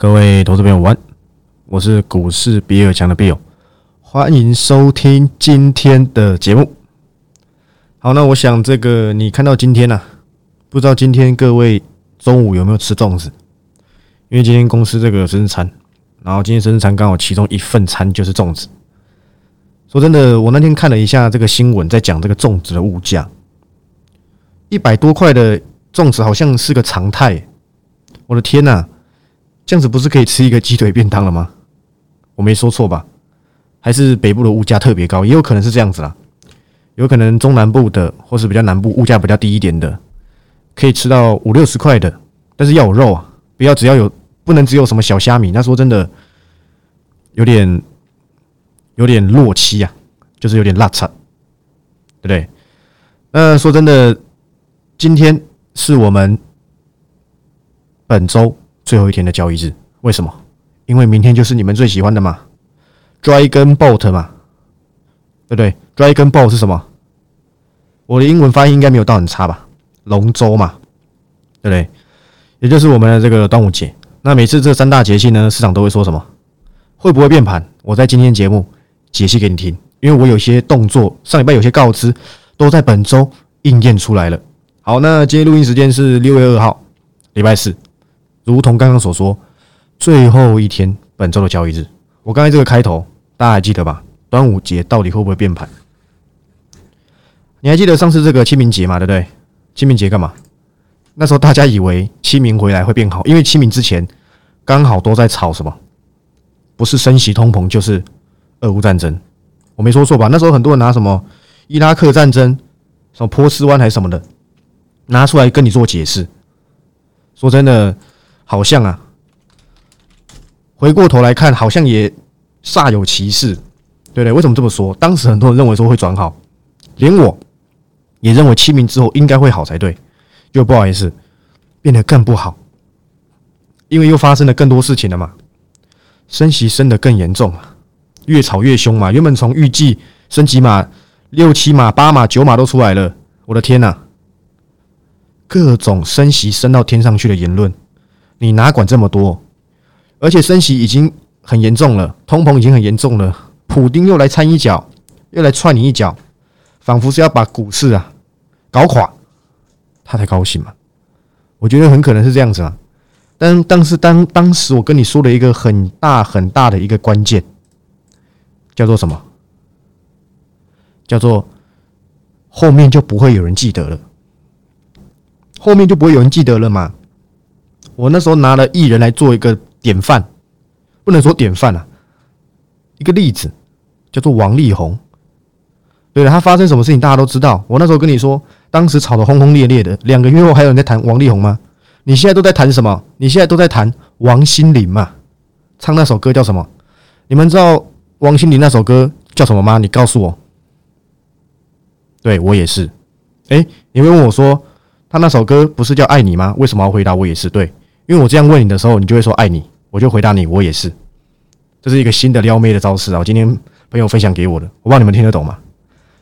各位投资朋友，晚安！我是股市比尔强的 Bill，欢迎收听今天的节目。好，那我想这个你看到今天呢，不知道今天各位中午有没有吃粽子？因为今天公司这个生日餐，然后今天生日餐刚好其中一份餐就是粽子。说真的，我那天看了一下这个新闻，在讲这个粽子的物价，一百多块的粽子好像是个常态。我的天呐！这样子不是可以吃一个鸡腿便当了吗？我没说错吧？还是北部的物价特别高，也有可能是这样子啦。有可能中南部的或是比较南部物价比较低一点的，可以吃到五六十块的，但是要有肉啊，不要只要有，不能只有什么小虾米。那说真的，有点有点落期啊，就是有点辣差，对不对？那说真的，今天是我们本周。最后一天的交易日，为什么？因为明天就是你们最喜欢的嘛，Dragon Boat 嘛，对不对？Dragon Boat 是什么？我的英文发音应该没有到很差吧？龙舟嘛，对不对？也就是我们的这个端午节。那每次这三大节气呢，市场都会说什么？会不会变盘？我在今天节目解析给你听，因为我有些动作，上礼拜有些告知，都在本周应验出来了。好，那今天录音时间是六月二号，礼拜四。如同刚刚所说，最后一天本周的交易日，我刚才这个开头大家还记得吧？端午节到底会不会变盘？你还记得上次这个清明节嘛？对不对？清明节干嘛？那时候大家以为清明回来会变好，因为清明之前刚好都在吵什么？不是升息通膨，就是俄乌战争。我没说错吧？那时候很多人拿什么伊拉克战争、什么波斯湾还是什么的拿出来跟你做解释。说真的。好像啊，回过头来看，好像也煞有其事，对不对？为什么这么说？当时很多人认为说会转好，连我也认为清明之后应该会好才对，就不好意思，变得更不好，因为又发生了更多事情了嘛，升息升得更严重嘛，越吵越凶嘛。原本从预计升几码，六七码、八码、九码都出来了，我的天呐，各种升息升到天上去的言论。你哪管这么多？而且升息已经很严重了，通膨已经很严重了。普丁又来掺一脚，又来踹你一脚，仿佛是要把股市啊搞垮，他才高兴嘛？我觉得很可能是这样子啊。但但是当当时我跟你说了一个很大很大的一个关键，叫做什么？叫做后面就不会有人记得了，后面就不会有人记得了嘛？我那时候拿了艺人来做一个典范，不能说典范啊，一个例子叫做王力宏。对了，他发生什么事情大家都知道。我那时候跟你说，当时吵得轰轰烈烈的，两个月后还有人在谈王力宏吗？你现在都在谈什么？你现在都在谈王心凌嘛？唱那首歌叫什么？你们知道王心凌那首歌叫什么吗？你告诉我。对我也是。哎，你会问我说，他那首歌不是叫爱你吗？为什么要回答我也是？对。因为我这样问你的时候，你就会说爱你，我就回答你，我也是。这是一个新的撩妹的招式啊！我今天朋友分享给我的，我不知道你们听得懂吗？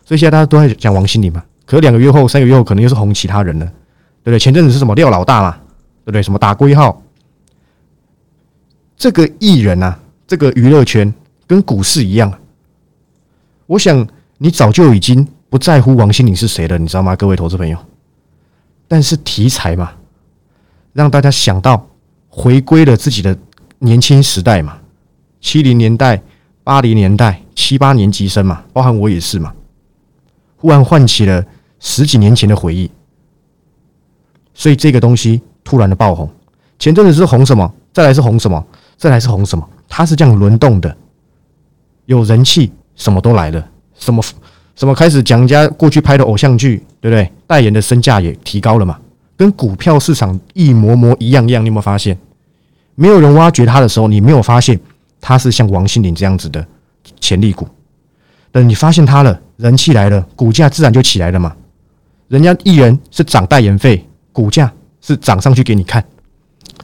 所以现在大家都在讲王心凌嘛，可是两个月后、三个月后，可能又是红其他人了，对不对？前阵子是什么廖老大嘛，对不对？什么打龟号？这个艺人啊，这个娱乐圈跟股市一样，我想你早就已经不在乎王心凌是谁了，你知道吗？各位投资朋友，但是题材嘛。让大家想到回归了自己的年轻时代嘛，七零年代、八零年代、七八年级生嘛，包含我也是嘛，忽然唤起了十几年前的回忆，所以这个东西突然的爆红。前阵子是红什么？再来是红什么？再来是红什么？它是这样轮动的，有人气，什么都来了，什么什么开始讲人家过去拍的偶像剧，对不对？代言的身价也提高了嘛。跟股票市场一模模一样样，你有没有发现？没有人挖掘它的时候，你没有发现它是像王心凌这样子的潜力股。等你发现它了，人气来了，股价自然就起来了嘛。人家艺人是涨代言费，股价是涨上去给你看。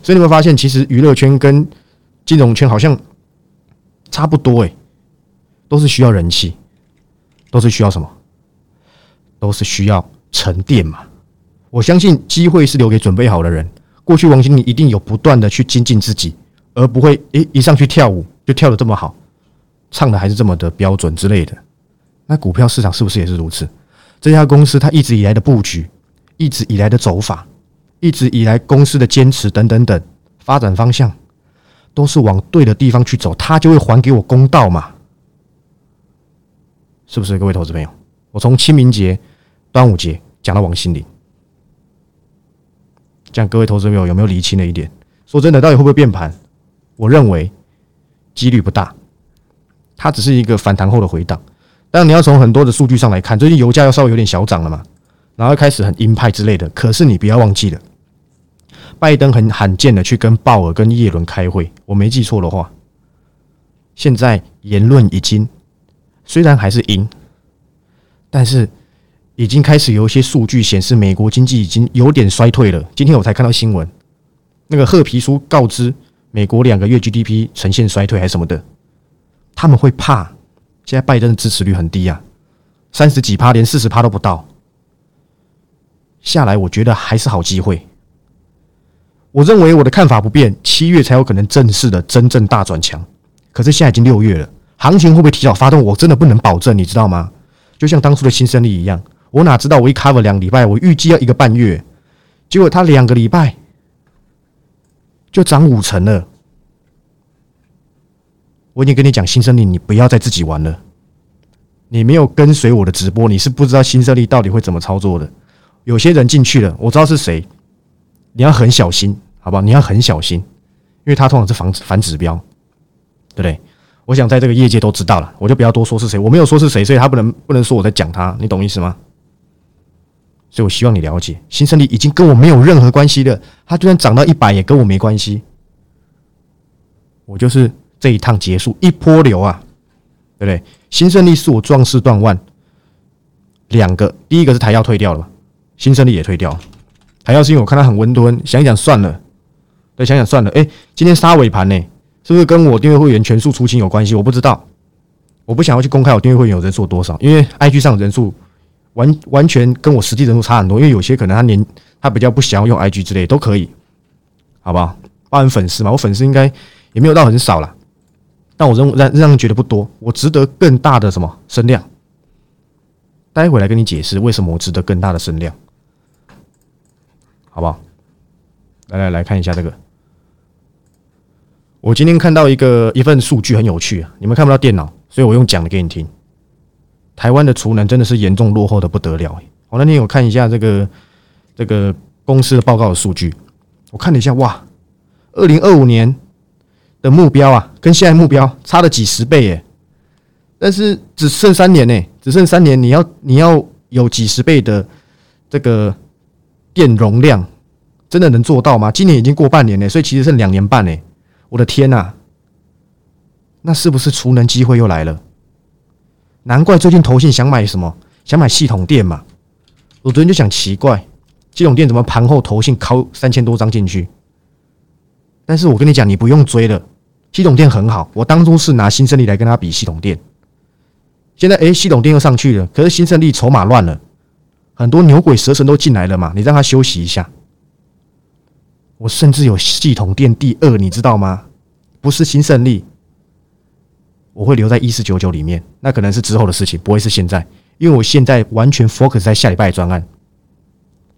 所以你会发现，其实娱乐圈跟金融圈好像差不多，诶，都是需要人气，都是需要什么？都是需要沉淀嘛。我相信机会是留给准备好的人。过去王心凌一定有不断的去精进自己，而不会诶一上去跳舞就跳的这么好，唱的还是这么的标准之类的。那股票市场是不是也是如此？这家公司它一直以来的布局，一直以来的走法，一直以来公司的坚持等等等发展方向，都是往对的地方去走，它就会还给我公道嘛？是不是各位投资朋友？我从清明节、端午节讲到王心凌，这样各位投资朋友有没有理清了一点？说真的，到底会不会变盘？我认为几率不大，它只是一个反弹后的回档。但你要从很多的数据上来看，最近油价要稍微有点小涨了嘛，然后开始很鹰派之类的。可是你不要忘记了，拜登很罕见的去跟鲍尔跟耶伦开会，我没记错的话，现在言论已经虽然还是鹰，但是已经开始有一些数据显示美国经济已经有点衰退了。今天我才看到新闻，那个褐皮书告知美国两个月 GDP 呈现衰退还是什么的，他们会怕。现在拜登的支持率很低啊，三十几趴，连四十趴都不到。下来，我觉得还是好机会。我认为我的看法不变，七月才有可能正式的真正大转强。可是现在已经六月了，行情会不会提早发动？我真的不能保证，你知道吗？就像当初的新生力一样，我哪知道我一 cover 两礼拜，我预计要一个半月，结果它两个礼拜就涨五成了。我已经跟你讲新胜利，你不要再自己玩了。你没有跟随我的直播，你是不知道新胜利到底会怎么操作的。有些人进去了，我知道是谁，你要很小心，好不好？你要很小心，因为他通常是反反指标，对不对？我想在这个业界都知道了，我就不要多说是谁。我没有说是谁，所以他不能不能说我在讲他，你懂意思吗？所以我希望你了解，新胜利已经跟我没有任何关系了。它就算涨到一百，也跟我没关系。我就是。这一趟结束一波流啊，对不对？新胜利是我壮士断腕，两个，第一个是台药退掉了，新胜利也退掉了。台药是因为我看它很温吞，想一想算了，对，想想算了。哎，今天杀尾盘呢，是不是跟我订阅会员全数出清有关系？我不知道，我不想要去公开我订阅会员有人数多少，因为 IG 上人数完完全跟我实际人数差很多，因为有些可能他年他比较不想要用 IG 之类都可以，好不好？包含粉丝嘛，我粉丝应该也没有到很少了。但我认让让人觉得不多，我值得更大的什么声量？待会来跟你解释为什么我值得更大的声量，好不好？来来来看一下这个，我今天看到一个一份数据很有趣啊，你们看不到电脑，所以我用讲的给你听。台湾的储能真的是严重落后的不得了。我那天有看一下这个这个公司的报告的数据，我看了一下，哇，二零二五年。的目标啊，跟现在目标差了几十倍耶！但是只剩三年呢，只剩三年，你要你要有几十倍的这个电容量，真的能做到吗？今年已经过半年了，所以其实剩两年半呢。我的天呐，那是不是储能机会又来了？难怪最近投信想买什么，想买系统店嘛。我昨天就想奇怪，系统店怎么盘后投信敲三千多张进去？但是我跟你讲，你不用追了。系统店很好，我当初是拿新胜利来跟他比系统店。现在诶，系统店又上去了，可是新胜利筹码乱了，很多牛鬼蛇神都进来了嘛，你让他休息一下。我甚至有系统店第二，你知道吗？不是新胜利，我会留在一四九九里面，那可能是之后的事情，不会是现在，因为我现在完全 focus 在下礼拜的专案，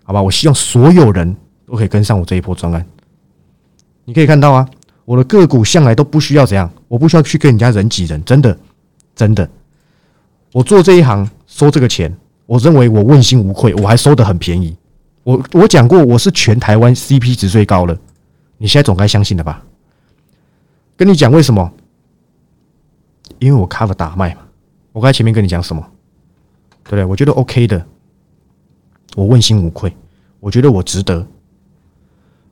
好吧？我希望所有人都可以跟上我这一波专案。你可以看到啊。我的个股向来都不需要怎样，我不需要去跟人家人挤人，真的，真的。我做这一行收这个钱，我认为我问心无愧，我还收的很便宜。我我讲过，我是全台湾 CP 值最高了，你现在总该相信了吧？跟你讲为什么？因为我 cover 打卖嘛。我刚才前面跟你讲什么？对不对？我觉得 OK 的，我问心无愧，我觉得我值得。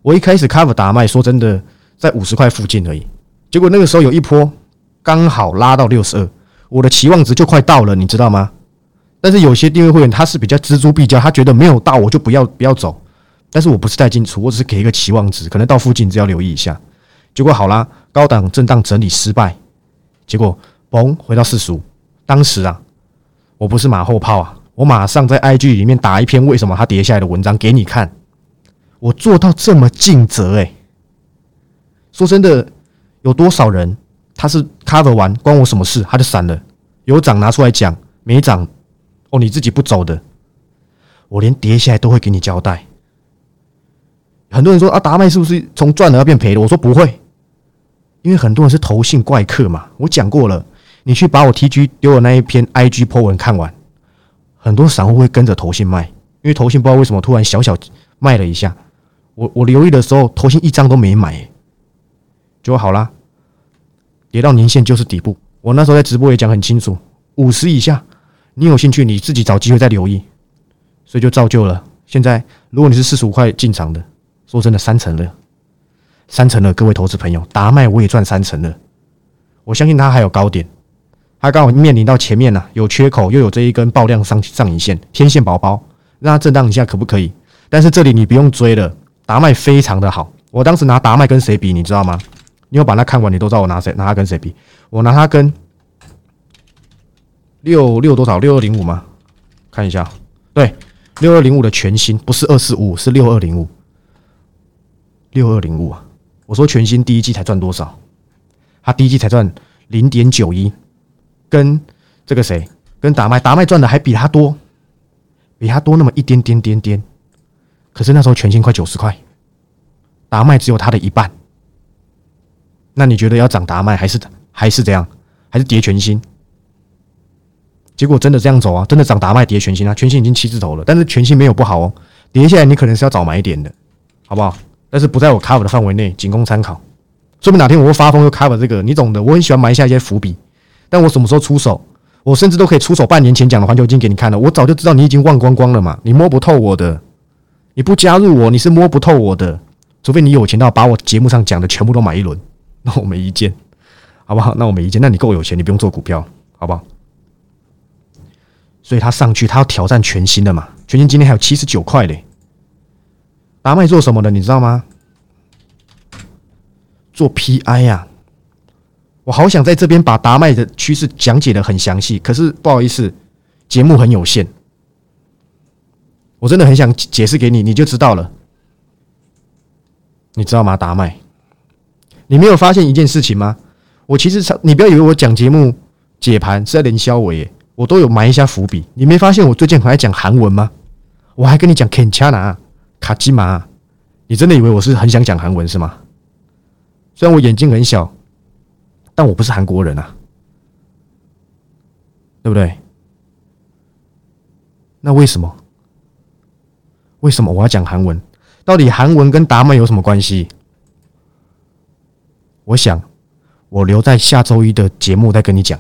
我一开始 cover 打卖，说真的。在五十块附近而已，结果那个时候有一波刚好拉到六十二，我的期望值就快到了，你知道吗？但是有些订阅会员他是比较锱铢必较，他觉得没有到我就不要不要走。但是我不是带进出，我只是给一个期望值，可能到附近只要留意一下。结果好啦，高档震荡整理失败，结果嘣回到四十五。当时啊，我不是马后炮啊，我马上在 IG 里面打一篇为什么它跌下来的文章给你看。我做到这么尽责诶。说真的，有多少人他是 cover 完关我什么事，他就散了。有涨拿出来讲，没涨哦，你自己不走的，我连跌下来都会给你交代。很多人说啊，达麦是不是从赚了要变赔了？我说不会，因为很多人是投信怪客嘛。我讲过了，你去把我 T G 丢的那一篇 I G po 文看完，很多散户会跟着投信卖，因为投信不知道为什么突然小小卖了一下。我我留意的时候，投信一张都没买，就好啦。跌到年线就是底部。我那时候在直播也讲很清楚，五十以下，你有兴趣你自己找机会再留意，所以就造就了现在。如果你是四十五块进场的，说真的，三成了，三成了，各位投资朋友，达麦我也赚三成了。我相信它还有高点，它刚好面临到前面呢有缺口，又有这一根爆量上上影线，天线宝宝，让它震荡一下可不可以？但是这里你不用追了，达麦非常的好。我当时拿达麦跟谁比，你知道吗？你有把它看完，你都知道我拿谁拿它跟谁比。我拿它跟六六多少六二零五吗？看一下，对，六二零五的全新不是二四五，是六二零五，六二零五啊！我说全新第一季才赚多少？他第一季才赚零点九一，跟这个谁，跟达麦达麦赚的还比他多，比他多那么一点点点点。可是那时候全新快九十块，达麦只有他的一半。那你觉得要涨达麦还是还是怎样？还是跌全新？结果真的这样走啊！真的涨达麦跌全新啊！全新已经七字头了，但是全新没有不好哦。跌下来你可能是要早买一点的，好不好？但是不在我 cover 的范围内，仅供参考。说不定哪天我会发疯又 cover 这个，你懂的。我很喜欢埋下一些伏笔，但我什么时候出手，我甚至都可以出手。半年前讲的环球金给你看了，我早就知道你已经忘光光了嘛，你摸不透我的。你不加入我，你是摸不透我的，除非你有钱到把我节目上讲的全部都买一轮。那我没意见，好不好？那我没意见。那你够有钱，你不用做股票，好不好？所以他上去，他要挑战全新的嘛？全新今天还有七十九块嘞。达麦做什么的？你知道吗？做 PI 呀！我好想在这边把达麦的趋势讲解的很详细，可是不好意思，节目很有限。我真的很想解释给你，你就知道了。你知道吗？达麦。你没有发现一件事情吗？我其实你不要以为我讲节目解盘是在连销尾，我都有埋一下伏笔。你没发现我最近很爱讲韩文吗？我还跟你讲 Kenchana 卡基玛，你真的以为我是很想讲韩文是吗？虽然我眼睛很小，但我不是韩国人啊，对不对？那为什么？为什么我要讲韩文？到底韩文跟达曼有什么关系？我想，我留在下周一的节目再跟你讲，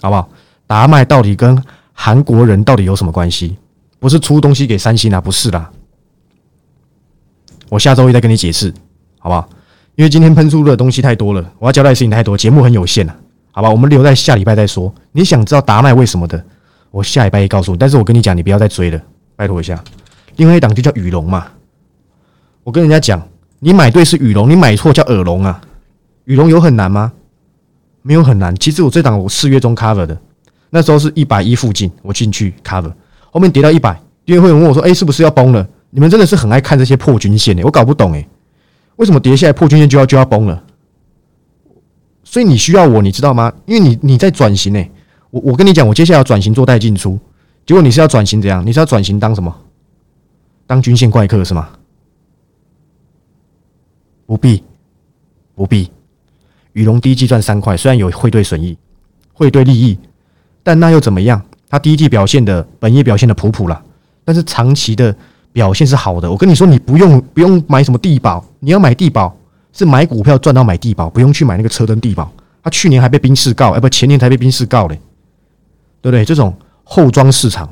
好不好？达麦到底跟韩国人到底有什么关系？不是出东西给三星啊，不是啦。我下周一再跟你解释，好不好？因为今天喷出的东西太多了，我要交代的事情太多，节目很有限啊，好吧？我们留在下礼拜再说。你想知道达麦为什么的，我下礼拜一告诉你。但是我跟你讲，你不要再追了，拜托一下。另外一档就叫羽龙嘛，我跟人家讲，你买对是羽龙，你买错叫耳聋啊。羽龙有很难吗？没有很难。其实我这档我四月中 cover 的，那时候是一百一附近，我进去 cover，后面跌到一百，因为会员问我说：“哎，是不是要崩了？”你们真的是很爱看这些破均线的，我搞不懂哎，为什么跌下来破均线就要就要崩了？所以你需要我，你知道吗？因为你你在转型哎，我我跟你讲，我接下来要转型做带进出，结果你是要转型怎样？你是要转型当什么？当均线怪客是吗？不必，不必。羽龙第一季赚三块，虽然有汇兑损益、汇兑利益，但那又怎么样？它第一季表现的本业表现的普普了，但是长期的表现是好的。我跟你说，你不用不用买什么地保，你要买地保是买股票赚到买地保，不用去买那个车灯地保。他去年还被冰士告，哎，不，前年才被冰士告嘞，对不对？这种后装市场，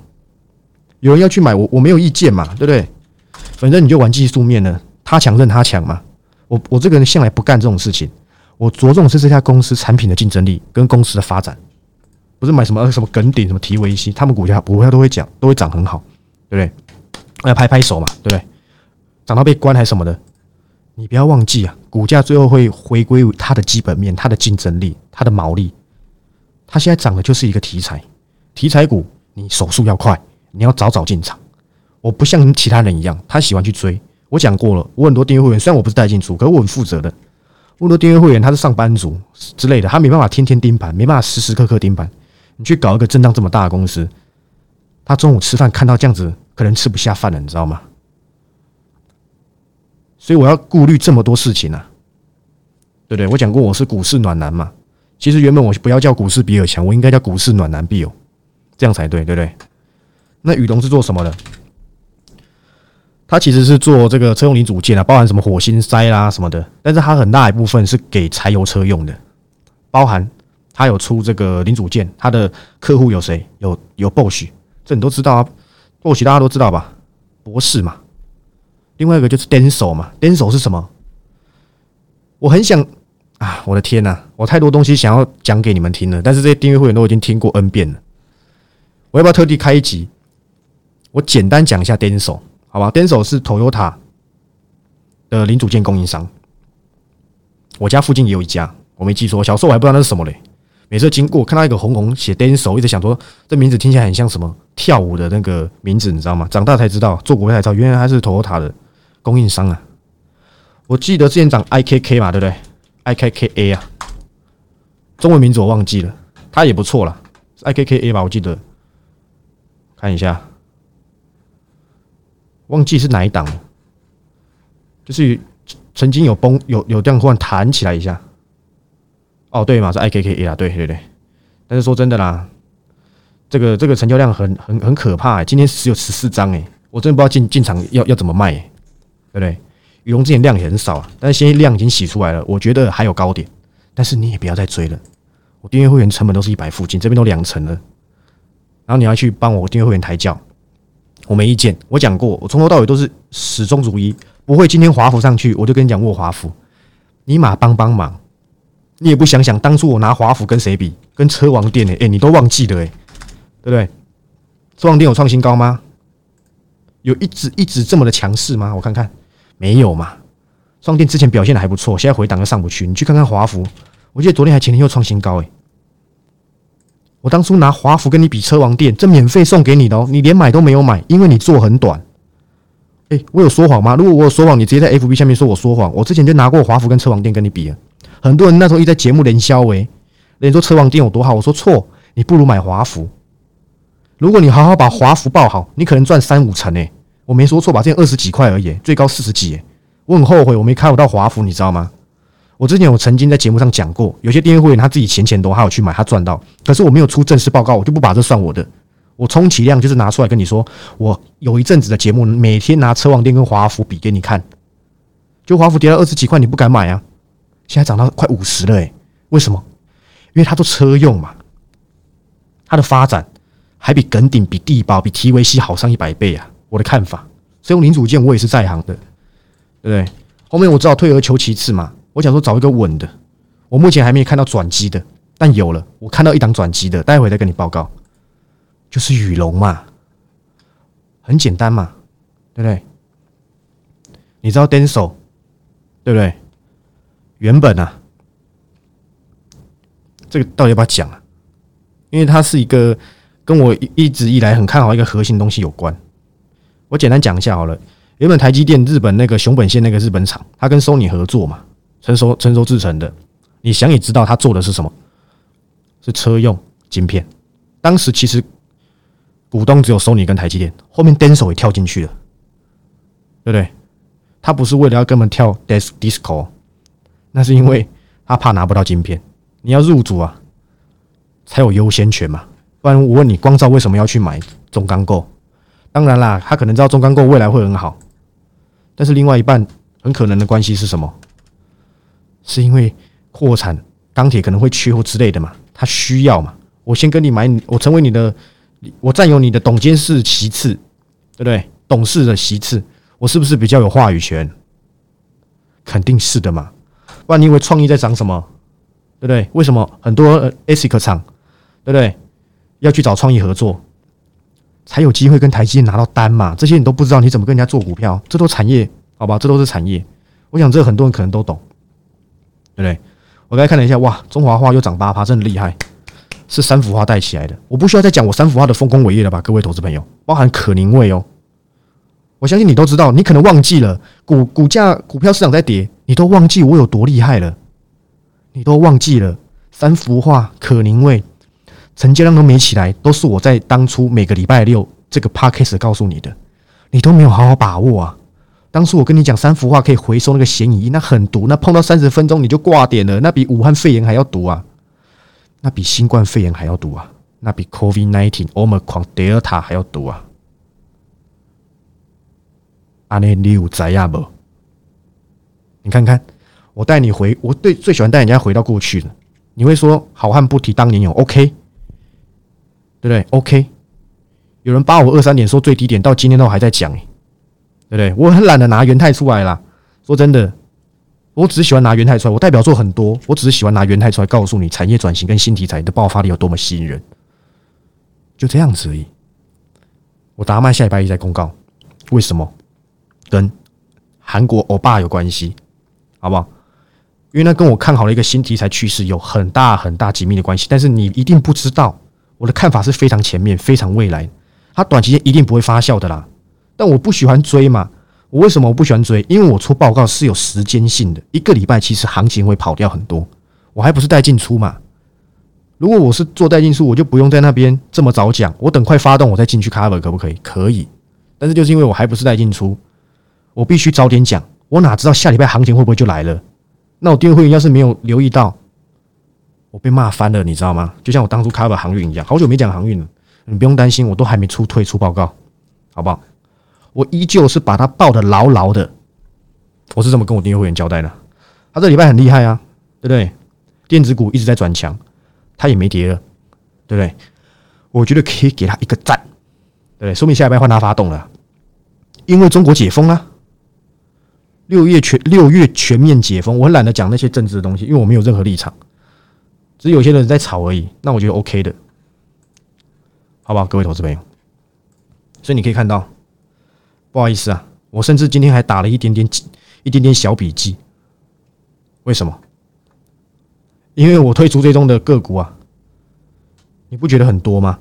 有人要去买，我我没有意见嘛，对不对？反正你就玩技术面呢，他强任他强嘛。我我这个人向来不干这种事情。我着重是这家公司产品的竞争力跟公司的发展，不是买什么什么梗顶什么提维西，他们股价股票都会讲都会涨很好，对不对？要拍拍手嘛，对不对？涨到被关还是什么的，你不要忘记啊，股价最后会回归它的基本面、它的竞争力、它的毛利。它现在涨的就是一个题材，题材股你手速要快，你要早早进场。我不像其他人一样，他喜欢去追。我讲过了，我很多订阅会员，虽然我不是带进出，可是我很负责的。很多订阅会员他是上班族之类的，他没办法天天盯盘，没办法时时刻刻盯盘。你去搞一个震荡这么大的公司，他中午吃饭看到这样子，可能吃不下饭了，你知道吗？所以我要顾虑这么多事情啊，对不对？我讲过我是股市暖男嘛，其实原本我不要叫股市比尔强，我应该叫股市暖男必有，这样才对，对不对？那宇龙是做什么的？他其实是做这个车用零组件啊，包含什么火星塞啦什么的，但是它很大一部分是给柴油车用的，包含它有出这个零组件，它的客户有谁？有有 Bosch，这你都知道啊或许大家都知道吧？博士嘛，另外一个就是 Denso 嘛，Denso 是什么？我很想啊，我的天呐，我太多东西想要讲给你们听了，但是这些订阅会员都已经听过 N 遍了，我要不要特地开一集？我简单讲一下 Denso。好吧，Denso 是 Toyota 的零组件供应商。我家附近也有一家，我没记错。小时候我还不知道那是什么嘞。每次经过看到一个红红写 Denso，一直想说这名字听起来很像什么跳舞的那个名字，你知道吗？长大才知道，做股票才知道，原来他是 Toyota 的供应商啊。我记得之前讲 IKK 嘛，对不对？IKKA 啊，中文名字我忘记了，他也不错啦 IKKA 吧，我记得。看一下。忘记是哪一档，就是曾经有崩有有这样忽然弹起来一下。哦，对嘛，是 I K K A 啊，对对对。但是说真的啦，这个这个成交量很很很可怕，今天只有十四张哎，我真的不知道进进场要要怎么卖，对不对？羽绒之前量也很少啊，但是现在量已经洗出来了，我觉得还有高点，但是你也不要再追了。我订阅会员成本都是一百附近，这边都两成了，然后你要去帮我订阅会员抬轿。我没意见，我讲过，我从头到尾都是始终如一，不会今天华府上去我就跟你讲握华府，尼玛帮帮忙，你也不想想当初我拿华府跟谁比，跟车王店诶，哎，你都忘记了诶，对不对？车王店有创新高吗？有一直一直这么的强势吗？我看看，没有嘛。创店之前表现的还不错，现在回档又上不去，你去看看华府，我记得昨天还前天又创新高诶。我当初拿华孚跟你比车王店，这免费送给你的哦，你连买都没有买，因为你做很短。哎，我有说谎吗？如果我有说谎，你直接在 FB 下面说我说谎。我之前就拿过华孚跟车王店跟你比了，很多人那时候一在节目连销为，人说车王店有多好，我说错，你不如买华孚。如果你好好把华孚报好，你可能赚三五成诶。我没说错吧？这二十几块而已，最高四十几诶。我很后悔我没开我到华孚，你知道吗？我之前我曾经在节目上讲过，有些订阅会员他自己钱钱多，他有去买，他赚到。可是我没有出正式报告，我就不把这算我的。我充其量就是拿出来跟你说，我有一阵子的节目，每天拿车王店跟华孚比给你看。就华孚跌到二十几块，你不敢买啊？现在涨到快五十了，诶，为什么？因为它都车用嘛，它的发展还比耿鼎、比地保、比提维西好上一百倍啊！我的看法，所以用零组件我也是在行的，对不对？后面我知道退而求其次嘛。我想说找一个稳的，我目前还没有看到转机的，但有了，我看到一档转机的，待会再跟你报告，就是羽龙嘛，很简单嘛，对不对？你知道 Denso 对不对？原本啊，这个到底要不要讲啊？因为它是一个跟我一直以来很看好一个核心东西有关，我简单讲一下好了。原本台积电日本那个熊本县那个日本厂，它跟 Sony 合作嘛。成熟成熟制成的，你想也知道他做的是什么？是车用晶片。当时其实股东只有索尼跟台积电，后面 Denso 也跳进去了，对不对？他不是为了要跟我们跳 Disco，那是因为他怕拿不到晶片。你要入主啊，才有优先权嘛。不然我问你，光照为什么要去买中钢构？当然啦，他可能知道中钢构未来会很好，但是另外一半很可能的关系是什么？是因为扩产钢铁可能会缺货之类的嘛？他需要嘛？我先跟你买，我成为你的，我占有你的董监事席次，对不对？董事的席次，我是不是比较有话语权？肯定是的嘛！不然你以为创意在涨什么？对不对？为什么很多 ASIC 厂，对不对？要去找创意合作，才有机会跟台积电拿到单嘛？这些你都不知道，你怎么跟人家做股票？这都产业，好吧？这都是产业。我想这很多人可能都懂。对不对？我刚才看了一下，哇，中华化又涨八趴，真的厉害，是三幅画带起来的。我不需要再讲我三幅画的丰功伟业了吧，各位投资朋友，包含可宁味哦。我相信你都知道，你可能忘记了股股价股票市场在跌，你都忘记我有多厉害了。你都忘记了三幅画可宁味，成交量都没起来，都是我在当初每个礼拜六这个 p a r k a s 告诉你的，你都没有好好把握啊！当初我跟你讲三幅画可以回收那个嫌疑，那很毒，那碰到三十分钟你就挂点了，那比武汉肺炎还要毒啊！那比新冠肺炎还要毒啊！那比 COVID nineteen Omicron Delta 还要毒啊！阿内六在呀不？你看看，我带你回，我对最喜欢带人家回到过去了。你会说好汉不提当年勇，OK，对不对？OK，有人八五二三点说最低点，到今天都还在讲，对不对？我很懒得拿元泰出来啦。说真的，我只是喜欢拿元泰出来，我代表作很多，我只是喜欢拿元泰出来告诉你产业转型跟新题材的爆发力有多么吸引人，就这样子而已。我达麦下礼拜一再公告，为什么？跟韩国欧巴有关系。好不好？因为那跟我看好了一个新题材趋势有很大很大紧密的关系，但是你一定不知道，我的看法是非常前面、非常未来，它短期间一定不会发酵的啦。但我不喜欢追嘛，我为什么我不喜欢追？因为我出报告是有时间性的，一个礼拜其实行情会跑掉很多，我还不是带进出嘛。如果我是做带进出，我就不用在那边这么早讲，我等快发动我再进去 cover 可不可以？可以，但是就是因为我还不是带进出，我必须早点讲。我哪知道下礼拜行情会不会就来了？那我订阅会员要是没有留意到，我被骂翻了，你知道吗？就像我当初 cover 航运一样，好久没讲航运了。你不用担心，我都还没出退出报告，好不好？我依旧是把它抱得牢牢的。我是这么跟我订阅会员交代的。他这礼拜很厉害啊，对不对？电子股一直在转强，他也没跌了，对不对？我觉得可以给他一个赞，对不对？说明下礼拜换他发动了，因为中国解封了。六月全六月全面解封，我很懒得讲那些政治的东西，因为我没有任何立场，只是有些人在吵而已。那我觉得 OK 的，好不好，各位投资朋友？所以你可以看到，不好意思啊，我甚至今天还打了一点点一点点小笔记。为什么？因为我推出最终的个股啊，你不觉得很多吗？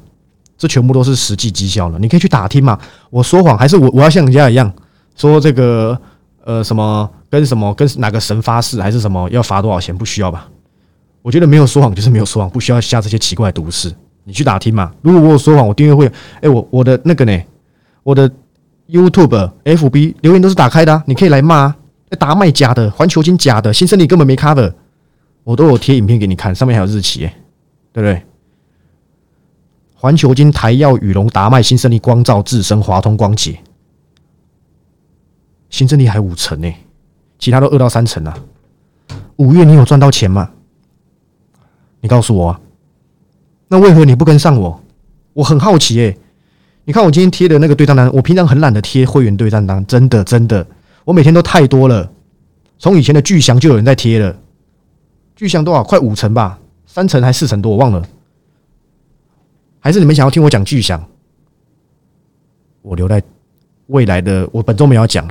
这全部都是实际绩效了，你可以去打听嘛。我说谎还是我我要像人家一样说这个？呃，什么跟什么跟哪个神发誓，还是什么要罚多少钱？不需要吧？我觉得没有说谎就是没有说谎，不需要下这些奇怪的毒誓。你去打听嘛。如果我有说谎，我订阅会，哎，我我的那个呢，我的 YouTube、FB 留言都是打开的，你可以来骂。达麦假的，环球金假的，新生力根本没 cover，我都有贴影片给你看，上面还有日期，对不对？环球金、台药、羽龙、达麦、新生力、光照、智深、华通、光洁。新增力还五成呢，其他都二到三成啊。五月你有赚到钱吗？你告诉我啊。那为何你不跟上我？我很好奇诶。你看我今天贴的那个对账单，我平常很懒得贴会员对账单，真的真的，我每天都太多了。从以前的巨祥就有人在贴了，巨祥多少？快五成吧，三成还四成多，我忘了。还是你们想要听我讲巨祥？我留在未来的，我本周没有讲。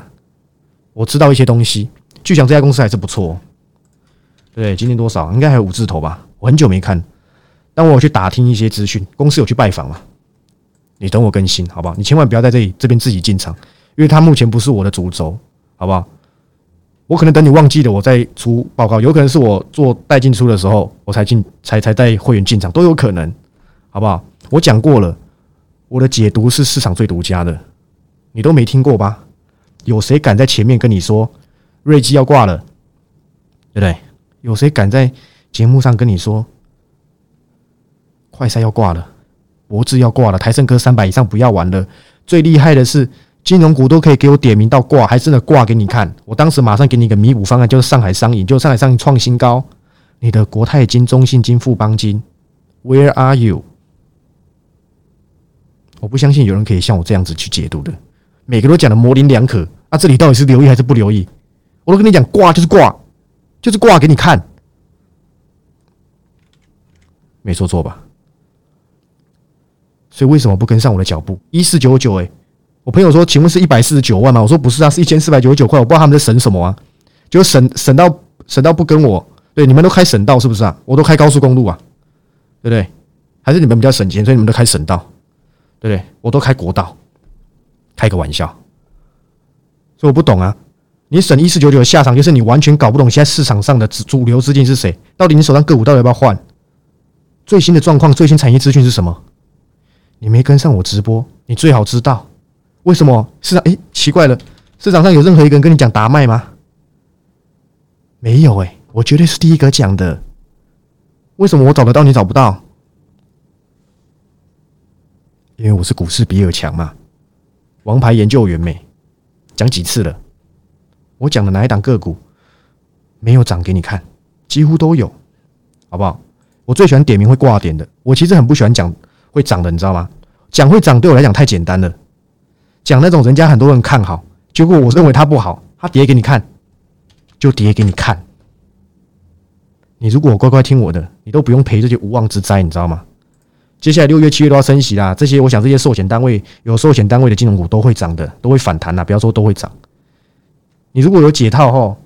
我知道一些东西，巨祥这家公司还是不错。对，今天多少？应该还有五字头吧？我很久没看，但我有去打听一些资讯，公司有去拜访了。你等我更新，好不好？你千万不要在这里这边自己进场，因为它目前不是我的主轴，好不好？我可能等你忘记了，我再出报告，有可能是我做带进出的时候，我才进，才才带会员进场，都有可能，好不好？我讲过了，我的解读是市场最独家的，你都没听过吧？有谁敢在前面跟你说瑞基要挂了，对不对？有谁敢在节目上跟你说快赛要挂了，博智要挂了，台盛科三百以上不要玩了？最厉害的是金融股都可以给我点名到挂，还真的挂给你看。我当时马上给你一个弥补方案，就是上海商银，就上海商银创新高。你的国泰金、中信金、富邦金，Where are you？我不相信有人可以像我这样子去解读的。每个都讲的模棱两可啊！这里到底是留意还是不留意？我都跟你讲，挂就是挂，就是挂给你看，没说错吧？所以为什么不跟上我的脚步？一四九九哎，我朋友说，请问是一百四十九万吗？我说不是啊，是一千四百九十九块。我不知道他们在省什么啊？就省省到省到不跟我对，你们都开省道是不是啊？我都开高速公路啊，对不对？还是你们比较省钱，所以你们都开省道，对不对？我都开国道。开个玩笑，所以我不懂啊！你省一四九九的下场就是你完全搞不懂现在市场上的主流资金是谁，到底你手上个股到底要不要换？最新的状况、最新产业资讯是什么？你没跟上我直播，你最好知道为什么市场？哎，奇怪了，市场上有任何一个人跟你讲达麦吗？没有哎，我绝对是第一个讲的。为什么我找得到你找不到？因为我是股市比尔强嘛，王牌研究员没讲几次了？我讲的哪一档个股没有涨给你看？几乎都有，好不好？我最喜欢点名会挂点的。我其实很不喜欢讲会涨的，你知道吗？讲会涨对我来讲太简单了。讲那种人家很多人看好，结果我认为它不好，它跌给你看，就跌给你看。你如果乖乖听我的，你都不用赔这些无妄之灾，你知道吗？接下来六月、七月都要升息啦，这些我想这些寿险单位有寿险单位的金融股都会涨的，都会反弹啦。不要说都会涨，你如果有解套后，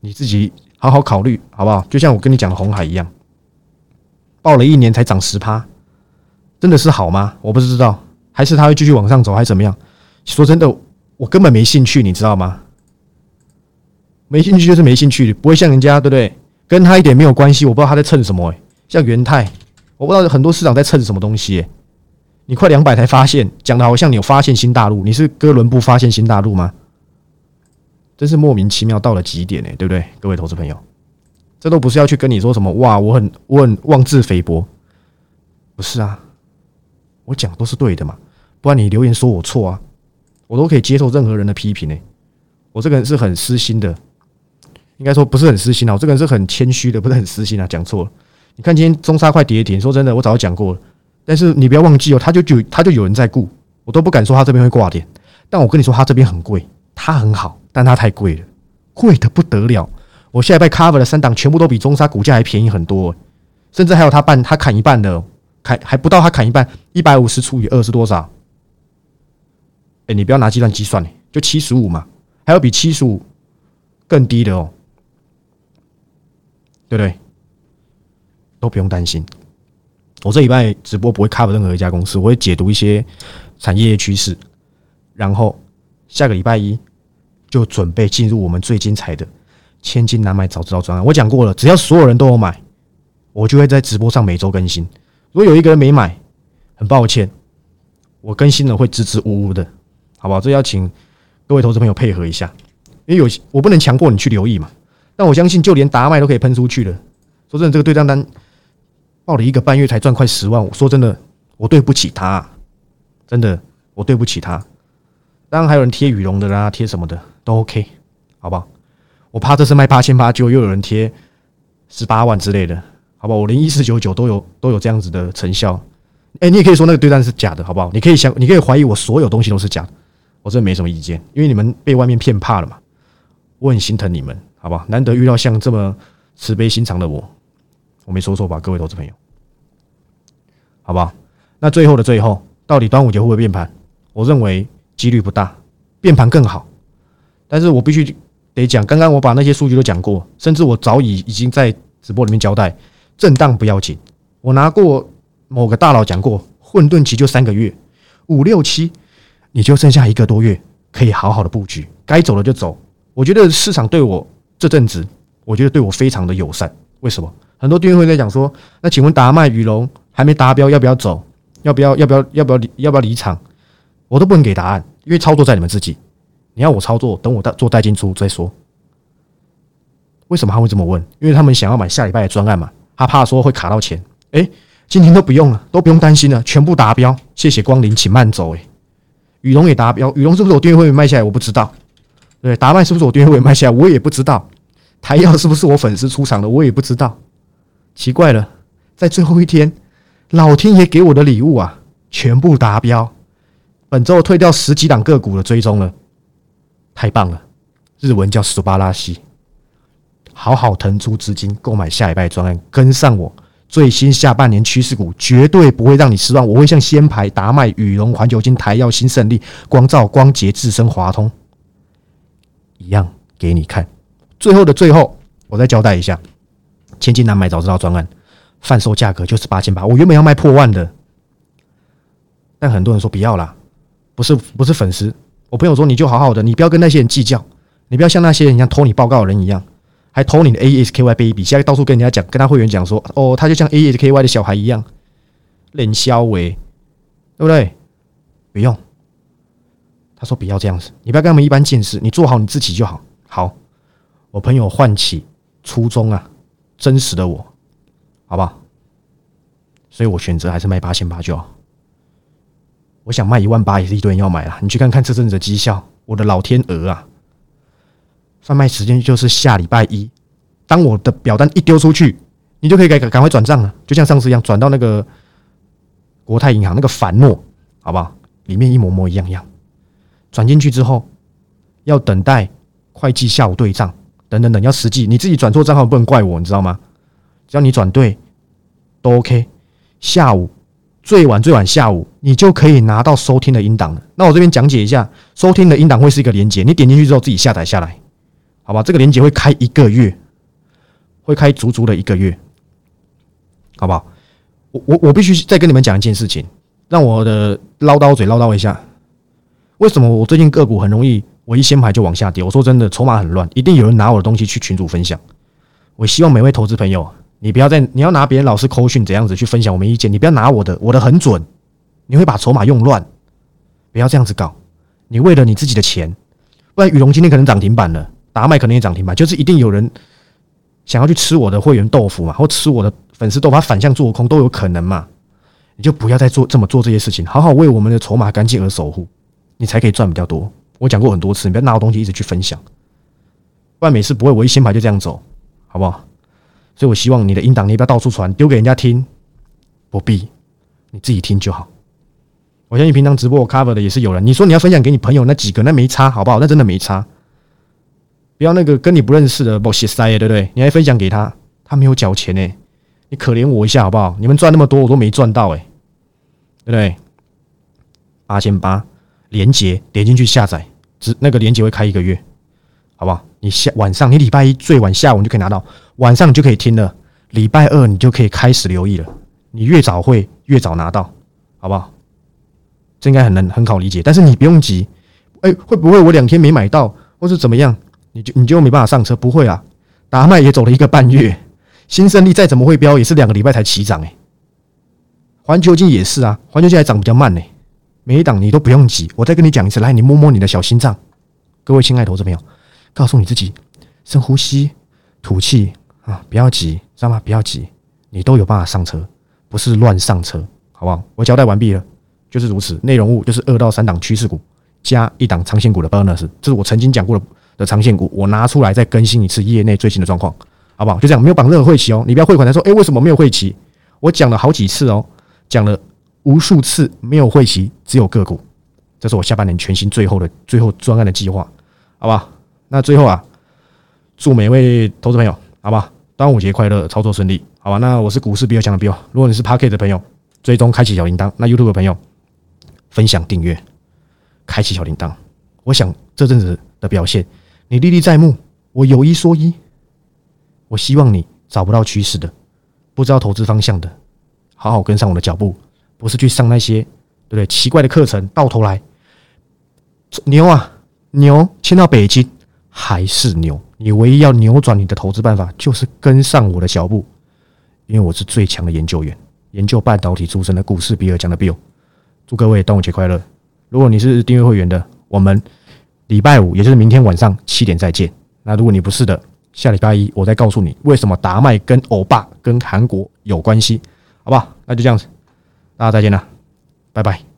你自己好好考虑好不好？就像我跟你讲的红海一样，报了一年才涨十趴，真的是好吗？我不知道，还是它会继续往上走，还是怎么样？说真的，我根本没兴趣，你知道吗？没兴趣就是没兴趣，不会像人家，对不对？跟他一点没有关系，我不知道他在蹭什么。哎，像元泰，我不知道很多市场在蹭什么东西。你快两百才发现，讲的好像你有发现新大陆，你是哥伦布发现新大陆吗？真是莫名其妙到了极点哎，对不对？各位投资朋友，这都不是要去跟你说什么哇，我很我很妄自菲薄，不是啊，我讲都是对的嘛，不然你留言说我错啊，我都可以接受任何人的批评哎，我这个人是很私心的。应该说不是很私心啊，我这个人是很谦虚的，不是很私心啊，讲错了。你看今天中沙快跌停，说真的，我早就讲过了。但是你不要忘记哦，他就就他就有人在顾，我都不敢说他这边会挂点。但我跟你说，他这边很贵，他很好，但他太贵了，贵的不得了。我下礼拜 cover 的三档全部都比中沙股价还便宜很多，甚至还有他半他砍一半的，砍还不到他砍一半，一百五十除以二是多少？哎，你不要拿计算机算，就七十五嘛，还有比七十五更低的哦。对不对？都不用担心。我这礼拜直播不会 cover 任何一家公司，我会解读一些产业趋势，然后下个礼拜一就准备进入我们最精彩的“千金难买早知道”专案。我讲过了，只要所有人都有买，我就会在直播上每周更新。如果有一个人没买，很抱歉，我更新了会支支吾吾的，好不好？这要请各位投资朋友配合一下，因为有我不能强迫你去留意嘛。但我相信，就连达麦都可以喷出去了。说真的，这个对账单报了一个半月才赚快十万。我说真的，我对不起他，真的，我对不起他。当然还有人贴羽绒的啦，贴什么的都 OK，好不好？我怕这次卖八千八，就又有人贴十八万之类的，好不好？我连一四九九都有都有这样子的成效。哎，你也可以说那个对战是假的，好不好？你可以想，你可以怀疑我所有东西都是假的，我真的没什么意见，因为你们被外面骗怕了嘛。我很心疼你们。好吧，难得遇到像这么慈悲心肠的我，我没说错吧，各位投资朋友？好不好？那最后的最后，到底端午节会不会变盘？我认为几率不大，变盘更好。但是我必须得讲，刚刚我把那些数据都讲过，甚至我早已已经在直播里面交代，震荡不要紧。我拿过某个大佬讲过，混沌期就三个月，五六七你就剩下一个多月，可以好好的布局，该走的就走。我觉得市场对我。这阵子，我觉得对我非常的友善。为什么？很多订阅会在讲说，那请问达麦羽龙还没达标，要不要走？要不要？要不要？要不要离？要不要离场？我都不能给答案，因为操作在你们自己。你要我操作，等我带做代进出再说。为什么他会这么问？因为他们想要买下礼拜的专案嘛，他怕说会卡到钱。哎，今天都不用了，都不用担心了，全部达标。谢谢光临，请慢走。哎，羽龙也达标，羽龙是不是我订阅会卖下来？我不知道。对，达麦是不是我订阅会卖下来？我也不知道。台药是不是我粉丝出场的？我也不知道。奇怪了，在最后一天，老天爷给我的礼物啊，全部达标。本周退掉十几档个股的追踪了，太棒了！日文叫苏巴拉西，好好腾出资金购买下一拜专案，跟上我最新下半年趋势股，绝对不会让你失望。我会像先排达麦、羽龙、环球金、台药、新胜利、光照、光洁、智深、华通。一样给你看，最后的最后，我再交代一下，千金难买早知道专案，贩售价格就是八千八。我原本要卖破万的，但很多人说不要啦，不是不是粉丝，我朋友说你就好好的，你不要跟那些人计较，你不要像那些人一样偷你报告的人一样，还偷你的 ASKY baby，现在到处跟人家讲，跟他会员讲说，哦，他就像 ASKY 的小孩一样，冷销为，对不对？不用。他说不要这样子，你不要跟他们一般见识，你做好你自己就好。好，我朋友唤起初衷啊，真实的我，好不好？所以我选择还是卖八千八就好。我想卖一万八也是一堆人要买了，你去看看这阵子的绩效，我的老天鹅啊！贩卖时间就是下礼拜一，当我的表单一丢出去，你就可以赶赶快转账了，就像上次一样，转到那个国泰银行那个凡诺，好不好？里面一模模一样样，转进去之后要等待会计下午对账，等等等，要实际你自己转错账号不能怪我，你知道吗？只要你转对都 OK，下午。最晚最晚下午，你就可以拿到收听的音档了。那我这边讲解一下，收听的音档会是一个连接，你点进去之后自己下载下来，好吧？这个连接会开一个月，会开足足的一个月，好不好？我我我必须再跟你们讲一件事情，让我的唠叨嘴唠叨一下，为什么我最近个股很容易我一先排就往下跌？我说真的，筹码很乱，一定有人拿我的东西去群主分享。我希望每位投资朋友。你不要再，你要拿别人老师口讯怎样子去分享，我没意见。你不要拿我的，我的很准，你会把筹码用乱，不要这样子搞。你为了你自己的钱，不然羽龙今天可能涨停板了，达麦可能也涨停板，就是一定有人想要去吃我的会员豆腐嘛，或吃我的粉丝豆腐，反向做空都有可能嘛。你就不要再做这么做这些事情，好好为我们的筹码干净而守护，你才可以赚比较多。我讲过很多次，你不要拿我东西一直去分享，不然每次不会我一先排就这样走，好不好？所以，我希望你的音档你不要到处传，丢给人家听，不必，你自己听就好。我相信平常直播我 cover 的也是有人。你说你要分享给你朋友那几个，那没差，好不好？那真的没差。不要那个跟你不认识的不写塞，对不对？你还分享给他，他没有缴钱呢，你可怜我一下好不好？你们赚那么多，我都没赚到哎，对不对？八千八，连接点进去下载，只那个连接会开一个月。好不好？你下晚上，你礼拜一最晚下午你就可以拿到，晚上你就可以听了。礼拜二你就可以开始留意了。你越早会越早拿到，好不好？这应该很能很好理解。但是你不用急，哎，会不会我两天没买到，或是怎么样？你就你就没办法上车？不会啊，达麦也走了一个半月，新胜利再怎么会飙，也是两个礼拜才起涨哎。环球金也是啊，环球金还涨比较慢呢。每一档你都不用急，我再跟你讲一次，来，你摸摸你的小心脏，各位亲爱的投资朋友。告诉你自己，深呼吸，吐气啊！不要急，知道吗？不要急，你都有办法上车，不是乱上车，好不好？我交代完毕了，就是如此。内容物就是二到三档趋势股加一档长线股的 bonus，这是我曾经讲过的的长线股，我拿出来再更新一次业内最新的状况，好不好？就这样，没有绑任何会期哦。你不要汇款才说，诶，为什么没有会期？我讲了好几次哦，讲了无数次，没有会期，只有个股。这是我下半年全新最后的最后专案的计划，好不好？那最后啊，祝每位投资朋友，好吧，端午节快乐，操作顺利，好吧？那我是股市比较强的 Bill，如果你是 Parket 的朋友，追踪开启小铃铛；那 YouTube 的朋友，分享订阅，开启小铃铛。我想这阵子的表现，你历历在目。我有一说一，我希望你找不到趋势的，不知道投资方向的，好好跟上我的脚步，不是去上那些对不对奇怪的课程，到头来牛啊牛，迁到北京。还是牛，你唯一要扭转你的投资办法，就是跟上我的脚步，因为我是最强的研究员，研究半导体出身的股市比尔讲的 Bill。祝各位端午节快乐！如果你是订阅会员的，我们礼拜五，也就是明天晚上七点再见。那如果你不是的，下礼拜一我再告诉你为什么达麦跟欧巴跟韩国有关系，好不好？那就这样子，大家再见了，拜拜。